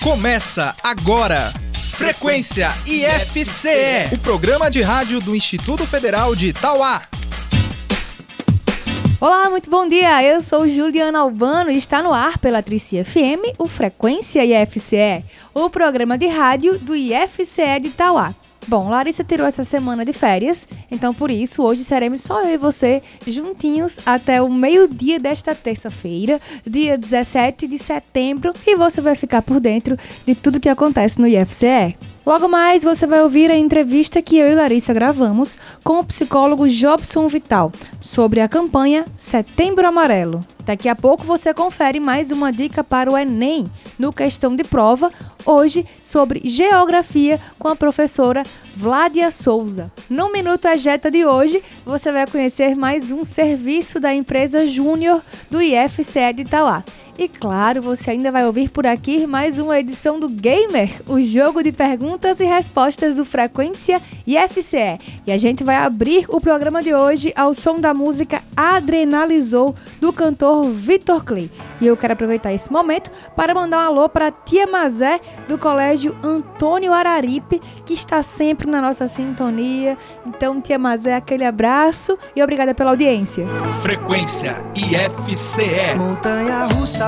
Começa agora. Frequência IFCE, o programa de rádio do Instituto Federal de Itauá. Olá, muito bom dia. Eu sou Juliana Albano e está no ar pela Trici FM o Frequência IFCE, o programa de rádio do IFCE de Itauá. Bom, Larissa tirou essa semana de férias, então por isso hoje seremos só eu e você juntinhos até o meio-dia desta terça-feira, dia 17 de setembro, e você vai ficar por dentro de tudo que acontece no IFCE. Logo mais você vai ouvir a entrevista que eu e Larissa gravamos com o psicólogo Jobson Vital sobre a campanha Setembro Amarelo. Daqui a pouco você confere mais uma dica para o Enem no questão de prova, hoje sobre geografia com a professora Vladia Souza. No Minuto Ageta de hoje, você vai conhecer mais um serviço da empresa Júnior do IFCE de Itauá. E claro, você ainda vai ouvir por aqui mais uma edição do Gamer, o jogo de perguntas e respostas do Frequência IFCE. E a gente vai abrir o programa de hoje ao som da música Adrenalizou do cantor Vitor Clay. E eu quero aproveitar esse momento para mandar um alô para a tia Mazé do Colégio Antônio Araripe, que está sempre na nossa sintonia. Então, tia Mazé, aquele abraço e obrigada pela audiência. Frequência IFCE. Montanha russa,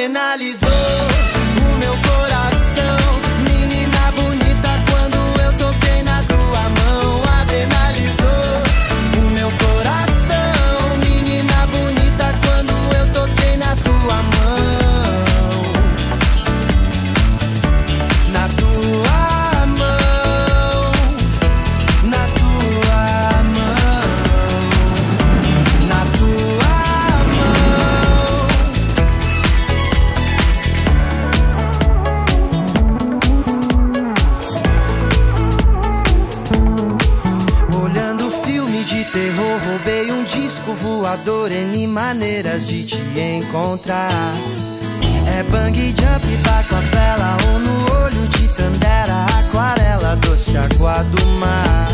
Adrenalizou encontrar. É bang jump, baco a vela ou no olho de tandera, aquarela, doce água do mar.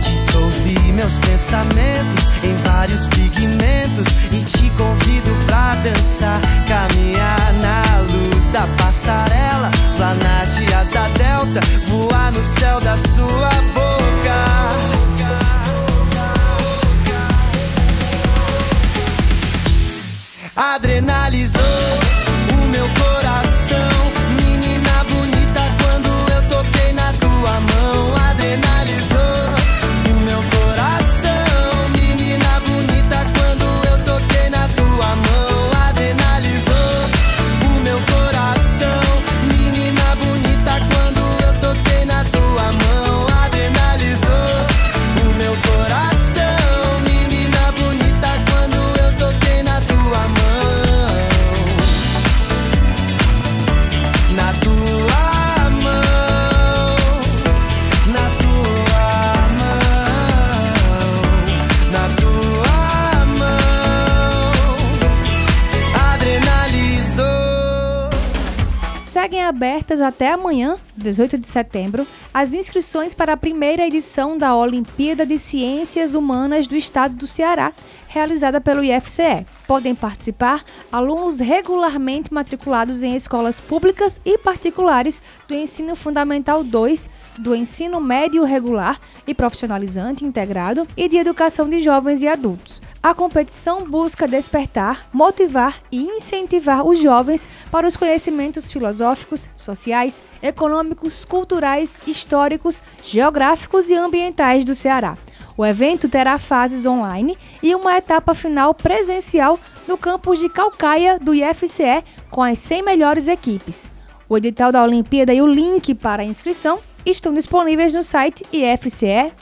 Dissolvi meus pensamentos em vários pigmentos e te convido pra dançar, caminhar na luz da passarela, planar de asa delta, voar no céu da sua boca. Adrenalizou abertas até amanhã, 18 de setembro, as inscrições para a primeira edição da Olimpíada de Ciências Humanas do Estado do Ceará, realizada pelo IFCE. Podem participar alunos regularmente matriculados em escolas públicas e particulares do Ensino Fundamental 2, do Ensino Médio Regular e Profissionalizante Integrado e de Educação de Jovens e Adultos. A competição busca despertar, motivar e incentivar os jovens para os conhecimentos filosóficos, sociais, econômicos, culturais, históricos, geográficos e ambientais do Ceará. O evento terá fases online e uma etapa final presencial no campus de Calcaia do IFCE com as 100 melhores equipes. O edital da Olimpíada e o link para a inscrição estão disponíveis no site ifce.edu.br.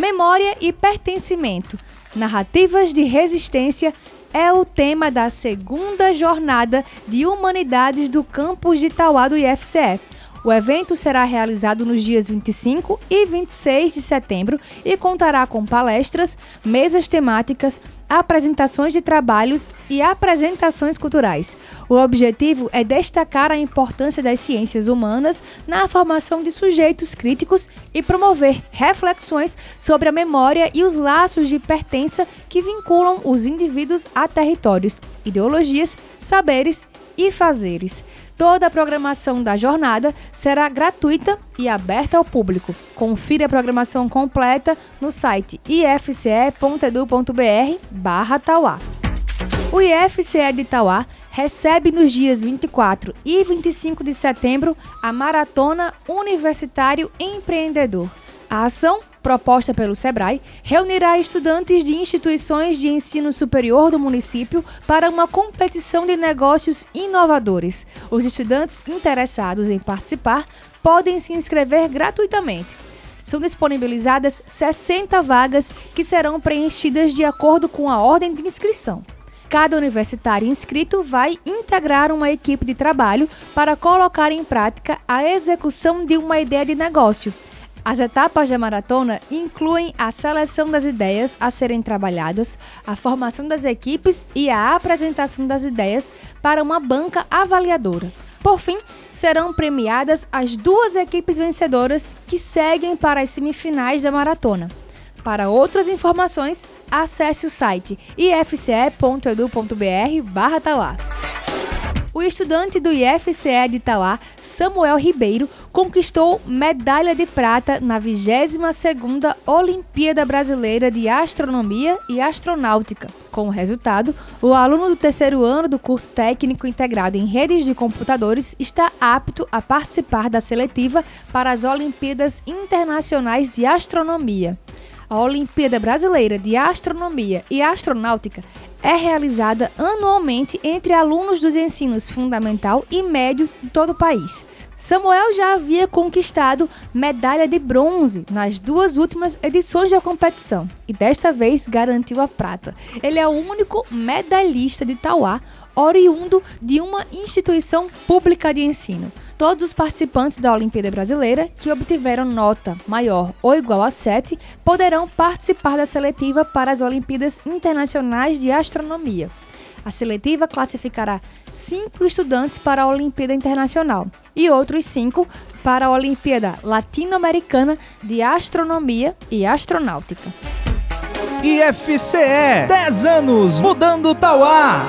Memória e pertencimento. Narrativas de resistência é o tema da segunda jornada de Humanidades do campus de Tauá do IFCE. O evento será realizado nos dias 25 e 26 de setembro e contará com palestras, mesas temáticas, apresentações de trabalhos e apresentações culturais. O objetivo é destacar a importância das ciências humanas na formação de sujeitos críticos e promover reflexões sobre a memória e os laços de pertença que vinculam os indivíduos a territórios, ideologias, saberes e fazeres. Toda a programação da jornada será gratuita e aberta ao público. Confira a programação completa no site ifce.edu.br Tauá. O IFCE de Tauá recebe nos dias 24 e 25 de setembro a Maratona Universitário Empreendedor. A ação proposta pelo SEBRAE, reunirá estudantes de instituições de ensino superior do município para uma competição de negócios inovadores. Os estudantes interessados em participar podem se inscrever gratuitamente. São disponibilizadas 60 vagas que serão preenchidas de acordo com a ordem de inscrição. Cada universitário inscrito vai integrar uma equipe de trabalho para colocar em prática a execução de uma ideia de negócio as etapas da maratona incluem a seleção das ideias a serem trabalhadas, a formação das equipes e a apresentação das ideias para uma banca avaliadora. Por fim, serão premiadas as duas equipes vencedoras que seguem para as semifinais da maratona. Para outras informações, acesse o site ifce.edu.br/tauá. O estudante do IFCE de Itauá, Samuel Ribeiro, conquistou medalha de prata na 22ª Olimpíada Brasileira de Astronomia e Astronáutica. Com o resultado, o aluno do terceiro ano do curso técnico integrado em redes de computadores está apto a participar da seletiva para as Olimpíadas Internacionais de Astronomia. A Olimpíada Brasileira de Astronomia e Astronáutica é realizada anualmente entre alunos dos ensinos fundamental e médio de todo o país. Samuel já havia conquistado medalha de bronze nas duas últimas edições da competição e desta vez garantiu a prata. Ele é o único medalhista de Tauá oriundo de uma instituição pública de ensino. Todos os participantes da Olimpíada Brasileira que obtiveram nota maior ou igual a 7 poderão participar da seletiva para as Olimpíadas Internacionais de Astronomia. A seletiva classificará cinco estudantes para a Olimpíada Internacional e outros cinco para a Olimpíada Latino-Americana de Astronomia e Astronáutica. IFCE 10 anos mudando Tauá.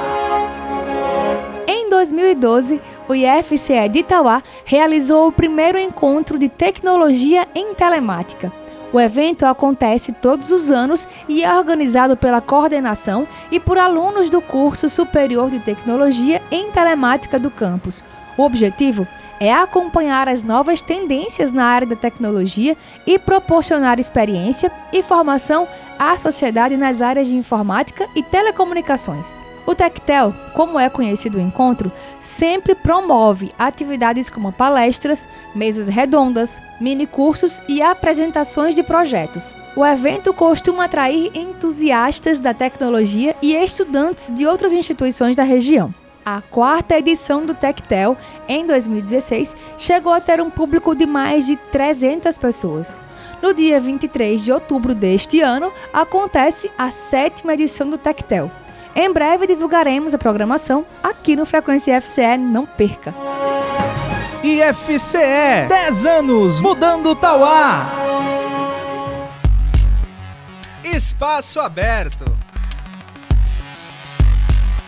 Em 2012, o IFCE de Itauá realizou o primeiro encontro de tecnologia em telemática. O evento acontece todos os anos e é organizado pela coordenação e por alunos do curso superior de tecnologia em telemática do campus. O objetivo é acompanhar as novas tendências na área da tecnologia e proporcionar experiência e formação à sociedade nas áreas de informática e telecomunicações. O Tectel, como é conhecido o encontro, sempre promove atividades como palestras, mesas redondas, mini cursos e apresentações de projetos. O evento costuma atrair entusiastas da tecnologia e estudantes de outras instituições da região. A quarta edição do Tectel, em 2016, chegou a ter um público de mais de 300 pessoas. No dia 23 de outubro deste ano, acontece a sétima edição do Tectel. Em breve divulgaremos a programação aqui no Frequência FCE, não perca. IFCE 10 anos mudando Tauá. Espaço aberto.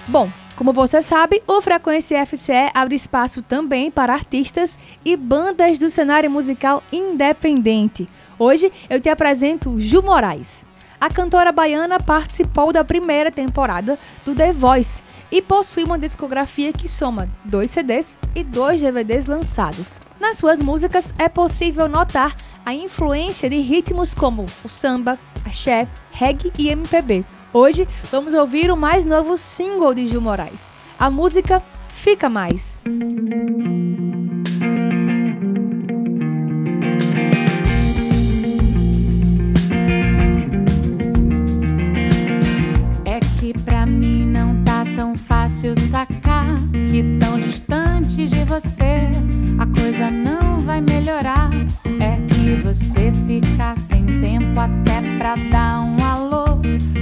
Bom, como você sabe, o Frequência FCE abre espaço também para artistas e bandas do cenário musical independente. Hoje eu te apresento Ju Moraes. A cantora baiana participou da primeira temporada do The Voice e possui uma discografia que soma dois CDs e dois DVDs lançados. Nas suas músicas é possível notar a influência de ritmos como o samba, axé, reggae e MPB. Hoje vamos ouvir o mais novo single de Gil Moraes, a música Fica Mais. Você a coisa não vai melhorar. É que você fica sem tempo até pra dar um alô.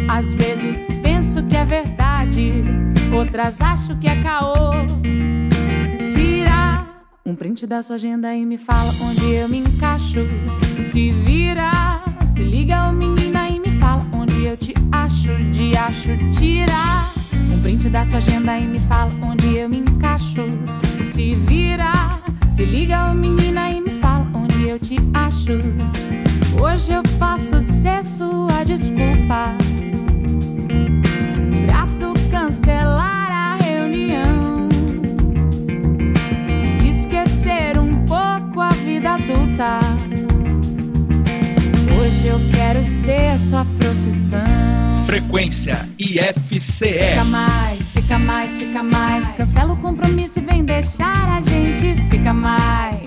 Às vezes penso que é verdade, outras acho que é caô. Tira um print da sua agenda e me fala onde eu me encaixo. Se vira, se liga, ô menina, e me fala onde eu te acho. De acho, tira um print da sua agenda e me fala onde eu me encaixo. Se vira, se liga, menina, e me fala onde eu te acho. Hoje eu posso ser sua desculpa. Pra tu cancelar a reunião. Esquecer um pouco a vida adulta. Hoje eu quero ser sua profissão. Frequência IFCE. Fica mais, fica mais, fica mais. Cancela o compromisso e vem deixar a gente. Fica mais,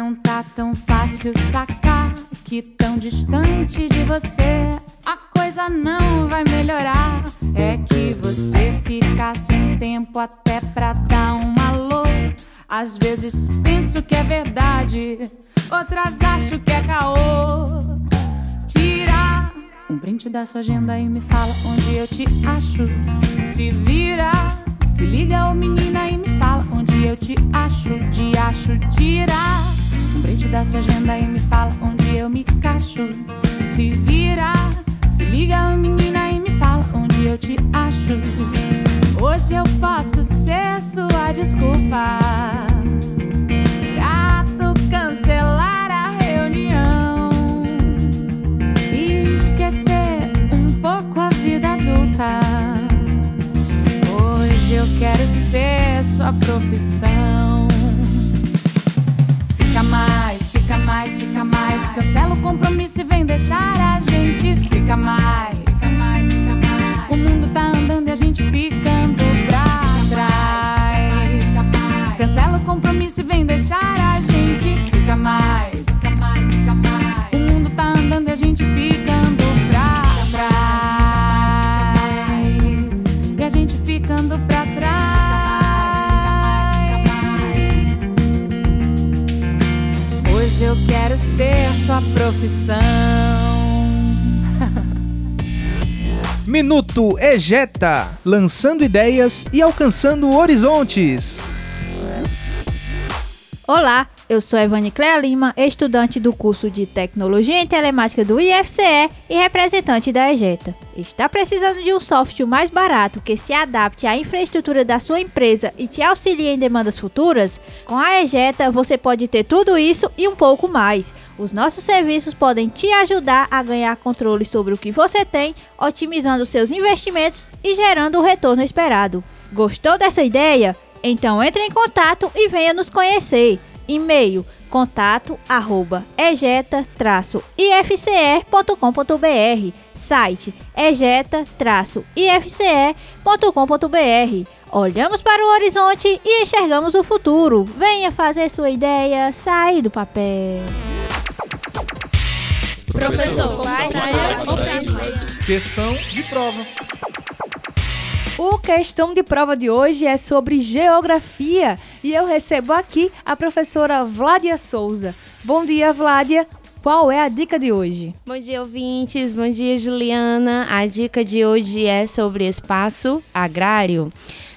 não tá tão fácil sacar que tão distante de você a coisa não vai melhorar. É que você fica sem tempo até pra dar um alô. Às vezes penso que é verdade, outras acho que é caô. Tira um print da sua agenda e me fala onde eu te acho. Se vira, se liga, ô menina, e me fala onde eu te acho. De acho, tira um print da sua agenda e me fala onde eu me encaixo. Se vira, se liga, menina, e me fala onde eu te acho. Hoje eu posso ser sua desculpa. Pra tu cancelar a reunião e esquecer um pouco a vida adulta. Hoje eu quero ser sua profissão. Fica mais. O mundo tá andando e a gente ficando pra trás. Cancela o compromisso e vem deixar a gente. Fica mais. O mundo tá andando e a gente ficando pra trás. E a gente ficando pra trás. Eu quero ser sua profissão. Minuto Ejeta. Lançando ideias e alcançando horizontes. Olá, eu sou Evane Clea Lima, estudante do curso de Tecnologia em Telemática do IFCE e representante da EJETA. Está precisando de um software mais barato que se adapte à infraestrutura da sua empresa e te auxilie em demandas futuras? Com a EJETA você pode ter tudo isso e um pouco mais. Os nossos serviços podem te ajudar a ganhar controle sobre o que você tem, otimizando seus investimentos e gerando o retorno esperado. Gostou dessa ideia? Então entre em contato e venha nos conhecer. E-mail contato arroba egeta-ifce.com.br Site egeta-ifce.com.br Olhamos para o horizonte e enxergamos o futuro. Venha fazer sua ideia sair do papel. Professor, vai, vai, Questão de prova. O questão de prova de hoje é sobre geografia e eu recebo aqui a professora Vládia Souza. Bom dia, Vládia. Qual é a dica de hoje? Bom dia, ouvintes. Bom dia, Juliana. A dica de hoje é sobre espaço agrário.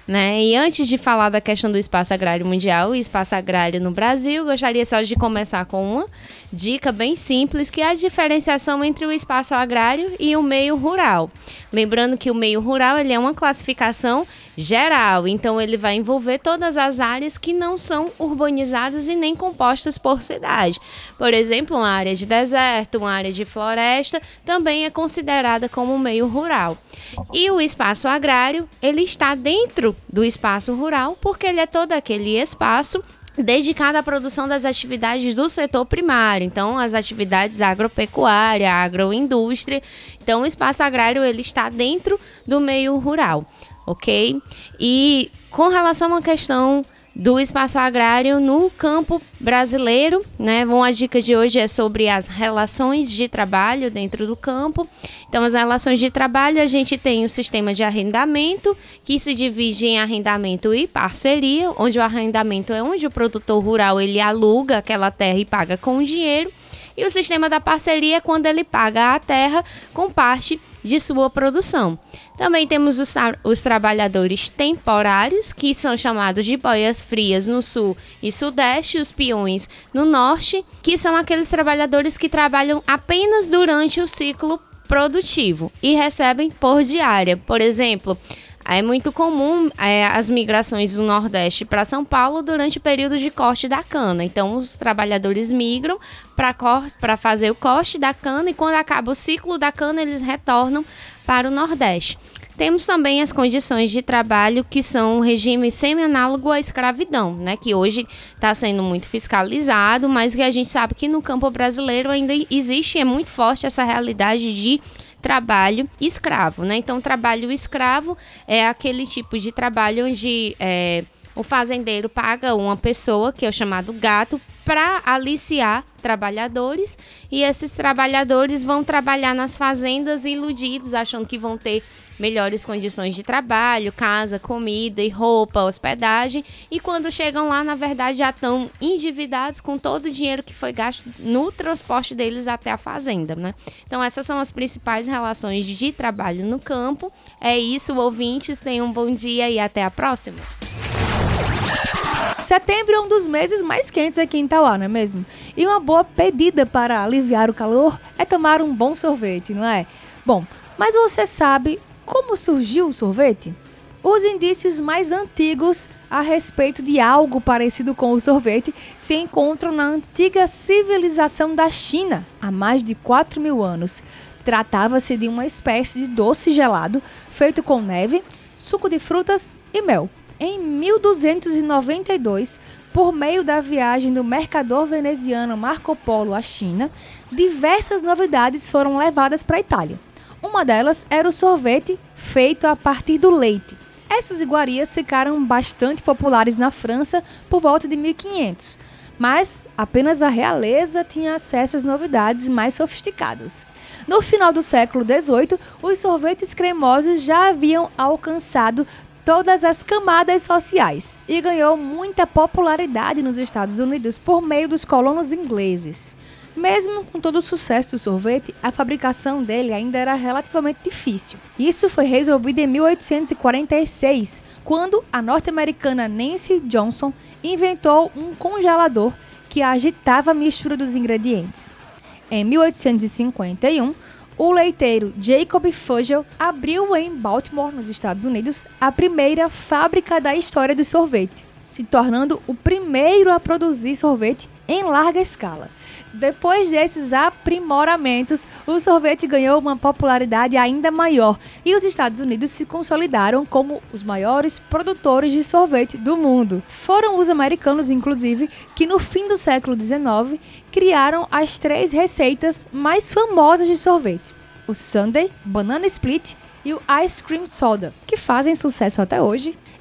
Né? E antes de falar da questão do espaço agrário mundial e espaço agrário no Brasil, gostaria só de começar com uma dica bem simples, que é a diferenciação entre o espaço agrário e o meio rural. Lembrando que o meio rural ele é uma classificação geral, então ele vai envolver todas as áreas que não são urbanizadas e nem compostas por cidade. Por exemplo, uma área de deserto, uma área de floresta também é considerada como meio rural. E o espaço agrário, ele está dentro do espaço rural, porque ele é todo aquele espaço dedicada à produção das atividades do setor primário, então as atividades agropecuária, agroindústria. Então o espaço agrário ele está dentro do meio rural, ok? E com relação à questão do espaço agrário no campo brasileiro, né? Bom, a dica de hoje é sobre as relações de trabalho dentro do campo. Então, as relações de trabalho, a gente tem o sistema de arrendamento, que se divide em arrendamento e parceria, onde o arrendamento é onde o produtor rural ele aluga aquela terra e paga com dinheiro. E o sistema da parceria é quando ele paga a terra com parte de sua produção. Também temos os, tra os, trabalhadores temporários, que são chamados de boias frias no sul e sudeste, os peões no norte, que são aqueles trabalhadores que trabalham apenas durante o ciclo produtivo e recebem por diária. Por exemplo, é muito comum é, as migrações do Nordeste para São Paulo durante o período de corte da cana. Então, os trabalhadores migram para fazer o corte da cana e, quando acaba o ciclo da cana, eles retornam para o Nordeste. Temos também as condições de trabalho que são um regime semi-análogo à escravidão, né? Que hoje está sendo muito fiscalizado, mas que a gente sabe que no campo brasileiro ainda existe, é muito forte essa realidade de trabalho escravo, né? Então, trabalho escravo é aquele tipo de trabalho onde é, o fazendeiro paga uma pessoa, que é o chamado gato, para aliciar trabalhadores e esses trabalhadores vão trabalhar nas fazendas iludidos, achando que vão ter melhores condições de trabalho, casa, comida e roupa, hospedagem. E quando chegam lá, na verdade, já estão endividados com todo o dinheiro que foi gasto no transporte deles até a fazenda, né? Então, essas são as principais relações de trabalho no campo. É isso, ouvintes. Tenham um bom dia e até a próxima. Setembro é um dos meses mais quentes aqui em Tauá, não é mesmo? E uma boa pedida para aliviar o calor é tomar um bom sorvete, não é? Bom, mas você sabe como surgiu o sorvete? Os indícios mais antigos a respeito de algo parecido com o sorvete se encontram na antiga civilização da China, há mais de 4 mil anos. Tratava-se de uma espécie de doce gelado feito com neve, suco de frutas e mel. Em 1292, por meio da viagem do mercador veneziano Marco Polo à China, diversas novidades foram levadas para a Itália. Uma delas era o sorvete feito a partir do leite. Essas iguarias ficaram bastante populares na França por volta de 1500, mas apenas a realeza tinha acesso às novidades mais sofisticadas. No final do século XVIII, os sorvetes cremosos já haviam alcançado todas as camadas sociais e ganhou muita popularidade nos Estados Unidos por meio dos colonos ingleses. Mesmo com todo o sucesso do sorvete, a fabricação dele ainda era relativamente difícil. Isso foi resolvido em 1846, quando a norte-americana Nancy Johnson inventou um congelador que agitava a mistura dos ingredientes. Em 1851, o leiteiro Jacob Fugel abriu em Baltimore, nos Estados Unidos, a primeira fábrica da história do sorvete, se tornando o primeiro a produzir sorvete em larga escala. Depois desses aprimoramentos, o sorvete ganhou uma popularidade ainda maior e os Estados Unidos se consolidaram como os maiores produtores de sorvete do mundo. Foram os americanos, inclusive, que no fim do século XIX criaram as três receitas mais famosas de sorvete: o Sundae, Banana Split e o Ice Cream Soda, que fazem sucesso até hoje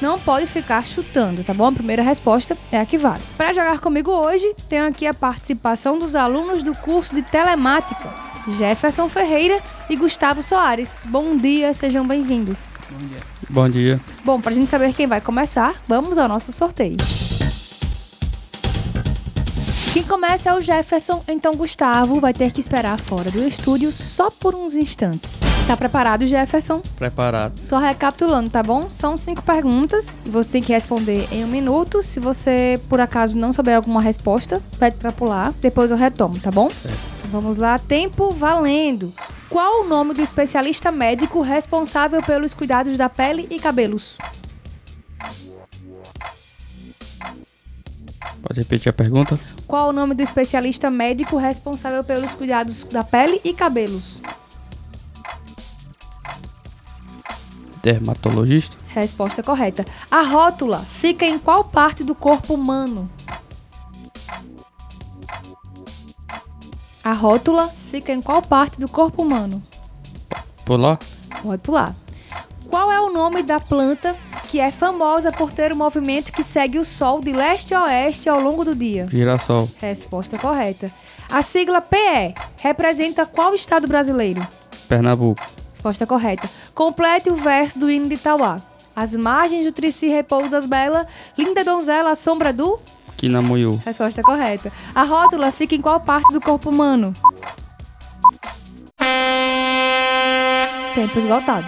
não pode ficar chutando, tá bom? A primeira resposta é a que vale. Para jogar comigo hoje, tenho aqui a participação dos alunos do curso de telemática, Jefferson Ferreira e Gustavo Soares. Bom dia, sejam bem-vindos. Bom dia. Bom dia. Bom, para a gente saber quem vai começar, vamos ao nosso sorteio. Quem começa é o Jefferson, então Gustavo vai ter que esperar fora do estúdio só por uns instantes. Tá preparado, Jefferson? Preparado. Só recapitulando, tá bom? São cinco perguntas você tem que responder em um minuto. Se você, por acaso, não souber alguma resposta, pede pra pular. Depois eu retomo, tá bom? Certo. Vamos lá, tempo valendo. Qual o nome do especialista médico responsável pelos cuidados da pele e cabelos? Pode repetir a pergunta? Qual o nome do especialista médico responsável pelos cuidados da pele e cabelos? Dermatologista? Resposta correta. A rótula fica em qual parte do corpo humano? A rótula fica em qual parte do corpo humano? Pular? Pode pular. Qual é o nome da planta que é famosa por ter um movimento que segue o Sol de leste a oeste ao longo do dia? Girassol? Resposta correta. A sigla PE representa qual estado brasileiro? Pernambuco? Resposta correta. Complete o verso do hino de Itauá. As margens do Trici repousas bela, linda donzela à sombra do... Quinamoiú? Resposta correta. A rótula fica em qual parte do corpo humano? Tempo esgotado.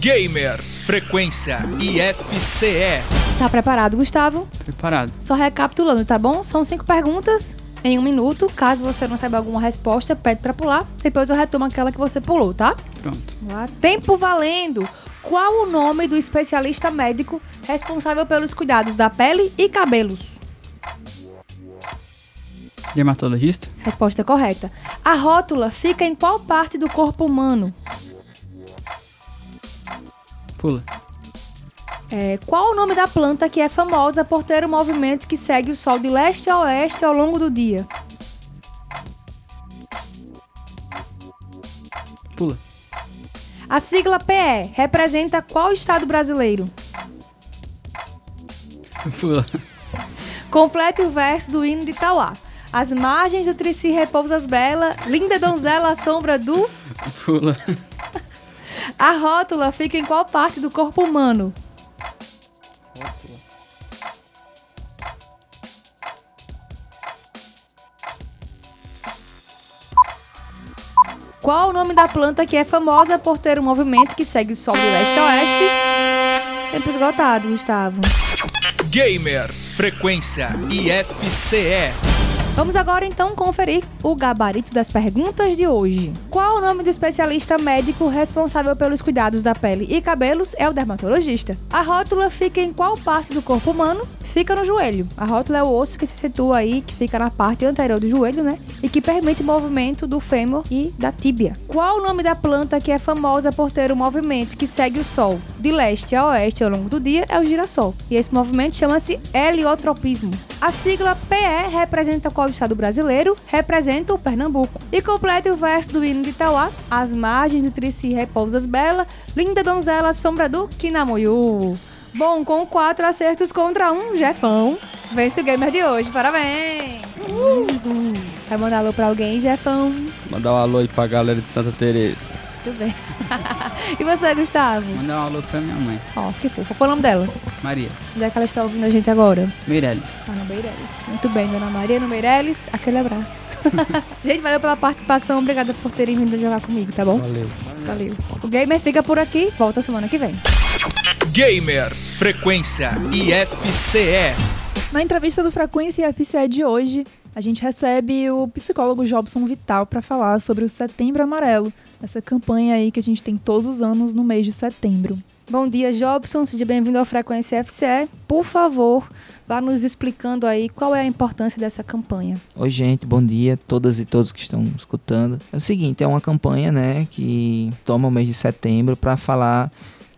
Gamer Frequência IFCE. Tá preparado, Gustavo? Preparado. Só recapitulando, tá bom? São cinco perguntas em um minuto. Caso você não saiba alguma resposta, pede pra pular. Depois eu retomo aquela que você pulou, tá? Pronto. Lá. Tempo valendo. Qual o nome do especialista médico responsável pelos cuidados da pele e cabelos? Dermatologista? Resposta correta. A rótula fica em qual parte do corpo humano? Pula. É, qual o nome da planta que é famosa por ter um movimento que segue o sol de leste a oeste ao longo do dia? Pula. A sigla PE representa qual estado brasileiro? Pula. Complete o verso do hino de Itauá. As margens do Trici repousas bela, linda donzela à sombra do... Pula. A rótula fica em qual parte do corpo humano? Qual o nome da planta que é famosa por ter um movimento que segue o sol de leste a oeste? Tempo esgotado, Gustavo. Gamer Frequência IFCE. Vamos agora então conferir o gabarito das perguntas de hoje. Qual o nome do especialista médico responsável pelos cuidados da pele e cabelos? É o dermatologista. A rótula fica em qual parte do corpo humano? Fica no joelho. A rótula é o osso que se situa aí, que fica na parte anterior do joelho, né? E que permite o movimento do fêmur e da tíbia. Qual o nome da planta que é famosa por ter um movimento que segue o sol de leste a oeste ao longo do dia? É o girassol. E esse movimento chama-se heliotropismo. A sigla PE representa qual estado brasileiro? Representa o Pernambuco. E completa o verso do hino de Itauá. As margens do Trici repousas bela, linda donzela, sombra do Quinamoiú. Bom, com quatro acertos contra um, Jefão. Vence o gamer de hoje, parabéns! Uhul. Vai mandar alô pra alguém, Jefão? Mandar um alô aí pra galera de Santa Teresa. Tudo bem. e você, Gustavo? Mandar um alô pra minha mãe, Ó, que fofa. Qual é o nome dela? Maria. Onde é que ela está ouvindo a gente agora? Meirelles. Ah, no Meirelles. Muito bem, dona Maria no Meirelles. Aquele abraço. gente, valeu pela participação. Obrigada por terem vindo jogar comigo, tá bom? Valeu. Valeu. O Gamer fica por aqui. Volta semana que vem. Gamer Frequência IFCE. Na entrevista do Frequência IFCE de hoje, a gente recebe o psicólogo Jobson Vital para falar sobre o Setembro Amarelo, essa campanha aí que a gente tem todos os anos no mês de setembro. Bom dia, Jobson. Seja bem-vindo ao Frequência FCE. Por favor, vá nos explicando aí qual é a importância dessa campanha. Oi, gente, bom dia, todas e todos que estão escutando. É o seguinte, é uma campanha, né, que toma o mês de setembro para falar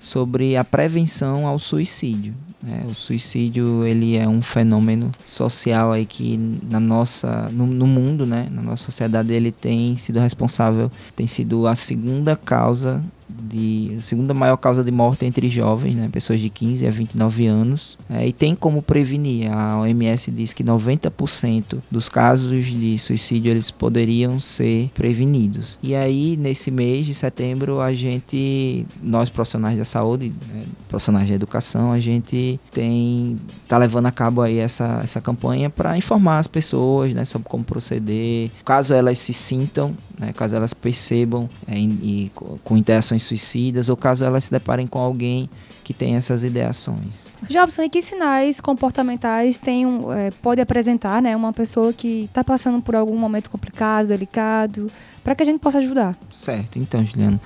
sobre a prevenção ao suicídio. né? o suicídio ele é um fenômeno social aí que na nossa no, no mundo, né, na nossa sociedade ele tem sido responsável, tem sido a segunda causa de segunda maior causa de morte entre jovens, né, pessoas de 15 a 29 anos, é, e tem como prevenir. A OMS diz que 90% dos casos de suicídio eles poderiam ser prevenidos. E aí nesse mês de setembro a gente, nós profissionais da saúde, né, profissionais da educação, a gente tem tá levando a cabo aí essa, essa campanha para informar as pessoas, né, sobre como proceder, caso elas se sintam, né, caso elas percebam é, e co- com interações ideações suicidas ou caso elas se deparem com alguém que tem essas ideações. Jobson, e que sinais comportamentais tem um, é, pode apresentar né, uma pessoa que está passando por algum momento complicado, delicado, para que a gente possa ajudar? Certo, então, Juliano,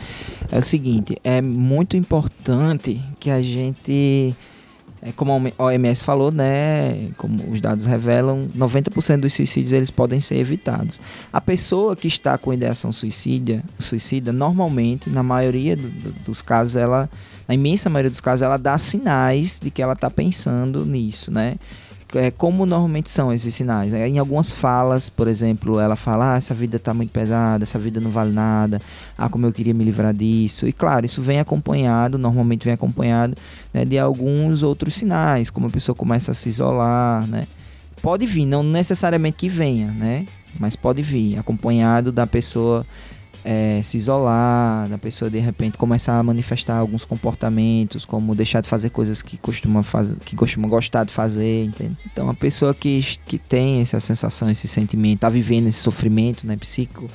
é o seguinte, é muito importante que a gente como a OMS falou, né, como os dados revelam, 90% dos suicídios eles podem ser evitados. A pessoa que está com ideação suicida, suicida normalmente, na maioria do, do, dos casos, ela, na imensa maioria dos casos, ela dá sinais de que ela está pensando nisso, né? É, como normalmente são esses sinais? É, em algumas falas, por exemplo, ela fala: ah, essa vida está muito pesada, essa vida não vale nada, ah, como eu queria me livrar disso. E claro, isso vem acompanhado, normalmente vem acompanhado né, de alguns outros sinais, como a pessoa começa a se isolar, né? Pode vir, não necessariamente que venha, né? Mas pode vir, acompanhado da pessoa é, se isolar, da pessoa de repente começar a manifestar alguns comportamentos, como deixar de fazer coisas que costuma, fazer, que costuma gostar de fazer, entende? Então a pessoa que, que tem essa sensação, esse sentimento, tá vivendo esse sofrimento né, psíquico,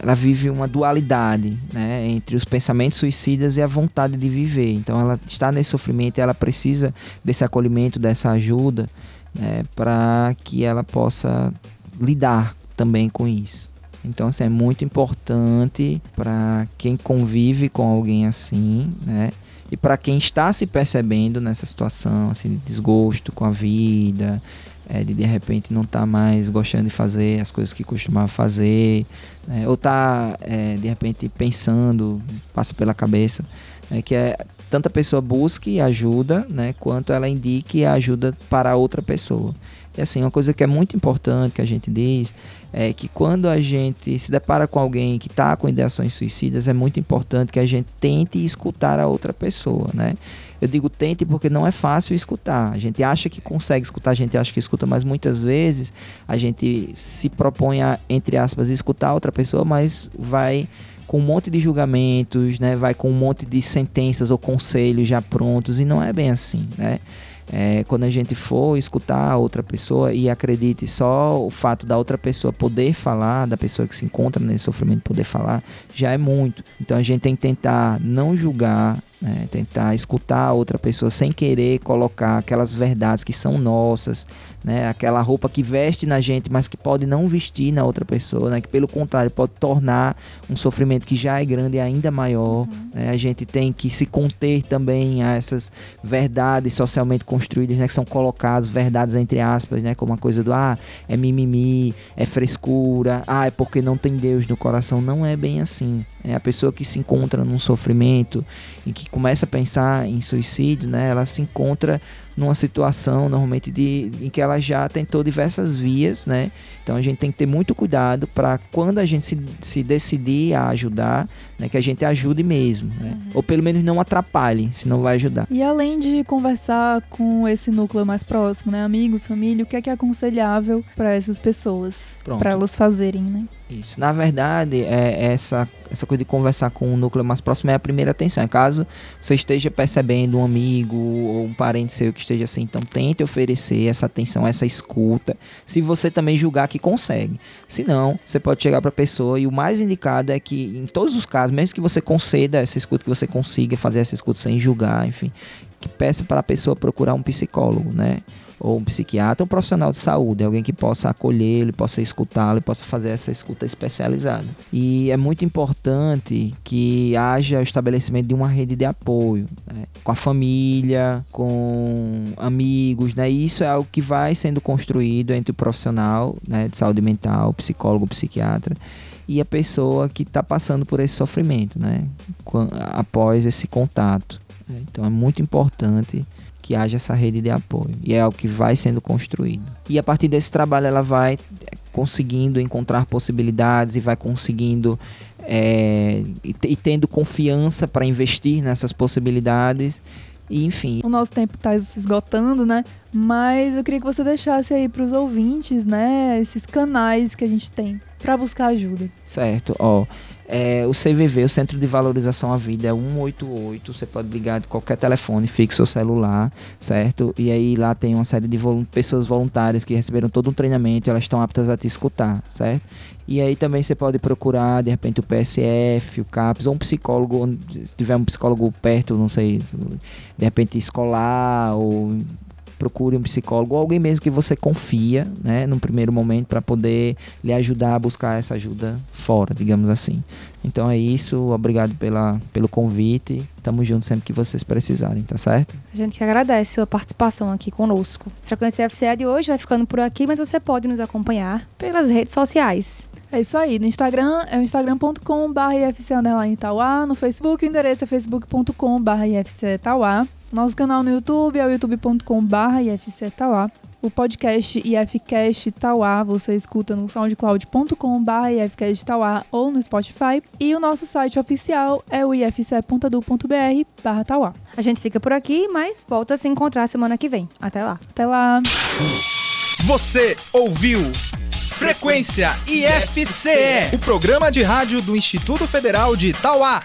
ela vive uma dualidade né, entre os pensamentos suicidas e a vontade de viver. Então ela está nesse sofrimento e ela precisa desse acolhimento, dessa ajuda, né, para que ela possa lidar também com isso. Então, assim, é muito importante para quem convive com alguém assim, né? E para quem está se percebendo nessa situação, assim, de desgosto com a vida, é, de de repente não estar tá mais gostando de fazer as coisas que costumava fazer, né? ou tá é, de repente pensando, passa pela cabeça, né? que é tanta pessoa busque ajuda, né? Quanto ela indique ajuda para outra pessoa. E assim, uma coisa que é muito importante que a gente diz é que quando a gente se depara com alguém que está com ideações suicidas, é muito importante que a gente tente escutar a outra pessoa, né? Eu digo tente porque não é fácil escutar. A gente acha que consegue escutar, a gente acha que escuta, mas muitas vezes a gente se propõe a, entre aspas, escutar outra pessoa, mas vai com um monte de julgamentos, né? Vai com um monte de sentenças ou conselhos já prontos e não é bem assim, né? É, quando a gente for escutar outra pessoa e acredite só o fato da outra pessoa poder falar, da pessoa que se encontra nesse sofrimento poder falar, já é muito. Então a gente tem que tentar não julgar, né? tentar escutar a outra pessoa sem querer colocar aquelas verdades que são nossas, né? aquela roupa que veste na gente, mas que pode não vestir na outra pessoa, né? que pelo contrário pode tornar um sofrimento que já é grande ainda maior. Uhum. Né? A gente tem que se conter também a essas verdades socialmente construídas, né? que são colocadas, verdades entre aspas, né? como a coisa do ah, é mimimi, é frescura, ah, é porque não tem Deus no coração. Não é bem assim. É a pessoa que se encontra num sofrimento e que começa a pensar em suicídio, né, ela se encontra numa situação normalmente de, em que ela já tentou diversas vias, né? Então a gente tem que ter muito cuidado para quando a gente se, se decidir a ajudar, né, que a gente ajude mesmo, né? Uhum. Ou pelo menos não atrapalhe, se não vai ajudar. E além de conversar com esse núcleo mais próximo, né, amigos, família, o que é que é aconselhável para essas pessoas, para elas fazerem, né? Isso. Na verdade, é essa, essa coisa de conversar com o núcleo mais próximo é a primeira atenção. É caso você esteja percebendo um amigo ou um parente seu que esteja assim, então tente oferecer essa atenção, essa escuta. Se você também julgar que consegue. Se não, você pode chegar para a pessoa e o mais indicado é que, em todos os casos, mesmo que você conceda essa escuta, que você consiga fazer essa escuta sem julgar, enfim, que peça para a pessoa procurar um psicólogo, né? Ou um psiquiatra, um profissional de saúde, alguém que possa acolhê-lo, possa escutá-lo, possa fazer essa escuta especializada. E é muito importante que haja o estabelecimento de uma rede de apoio, né? com a família, com amigos, né? E isso é algo que vai sendo construído entre o profissional né, de saúde mental, psicólogo, psiquiatra e a pessoa que está passando por esse sofrimento, né? Após esse contato. Então é muito importante que haja essa rede de apoio. E é algo que vai sendo construído. E a partir desse trabalho ela vai conseguindo encontrar possibilidades e vai conseguindo é, e, e tendo confiança para investir nessas possibilidades. E, enfim. O nosso tempo está se esgotando, né? Mas eu queria que você deixasse aí para os ouvintes, né, esses canais que a gente tem para buscar ajuda? Certo, ó. É, o CVV, o Centro de Valorização à Vida, é 188. Você pode ligar de qualquer telefone fixo ou celular, certo? E aí lá tem uma série de volun- pessoas voluntárias que receberam todo um treinamento elas estão aptas a te escutar, certo? E aí também você pode procurar, de repente, o PSF, o CAPS, ou um psicólogo, se tiver um psicólogo perto, não sei, de repente escolar, ou procure um psicólogo, ou alguém mesmo que você confia, né, num primeiro momento, para poder lhe ajudar a buscar essa ajuda fora, digamos assim. Então é isso, obrigado pela, pelo convite, tamo junto sempre que vocês precisarem, tá certo? A gente que agradece a sua participação aqui conosco. Frequência FCE de hoje vai ficando por aqui, mas você pode nos acompanhar pelas redes sociais. É isso aí. No Instagram é o instagram.com.br IFC underline Tauá. No Facebook o endereço é facebook.com.br IFC Tauá. Nosso canal no YouTube é o youtube.com.br IFC Tauá. O podcast IFCast Tauá você escuta no soundcloud.com.br IFCast Tauá ou no Spotify. E o nosso site oficial é o ifce.edu.br barra Tauá. A gente fica por aqui, mas volta a se encontrar semana que vem. Até lá. Até lá! Você ouviu Frequência IFCE, o programa de rádio do Instituto Federal de Itauá.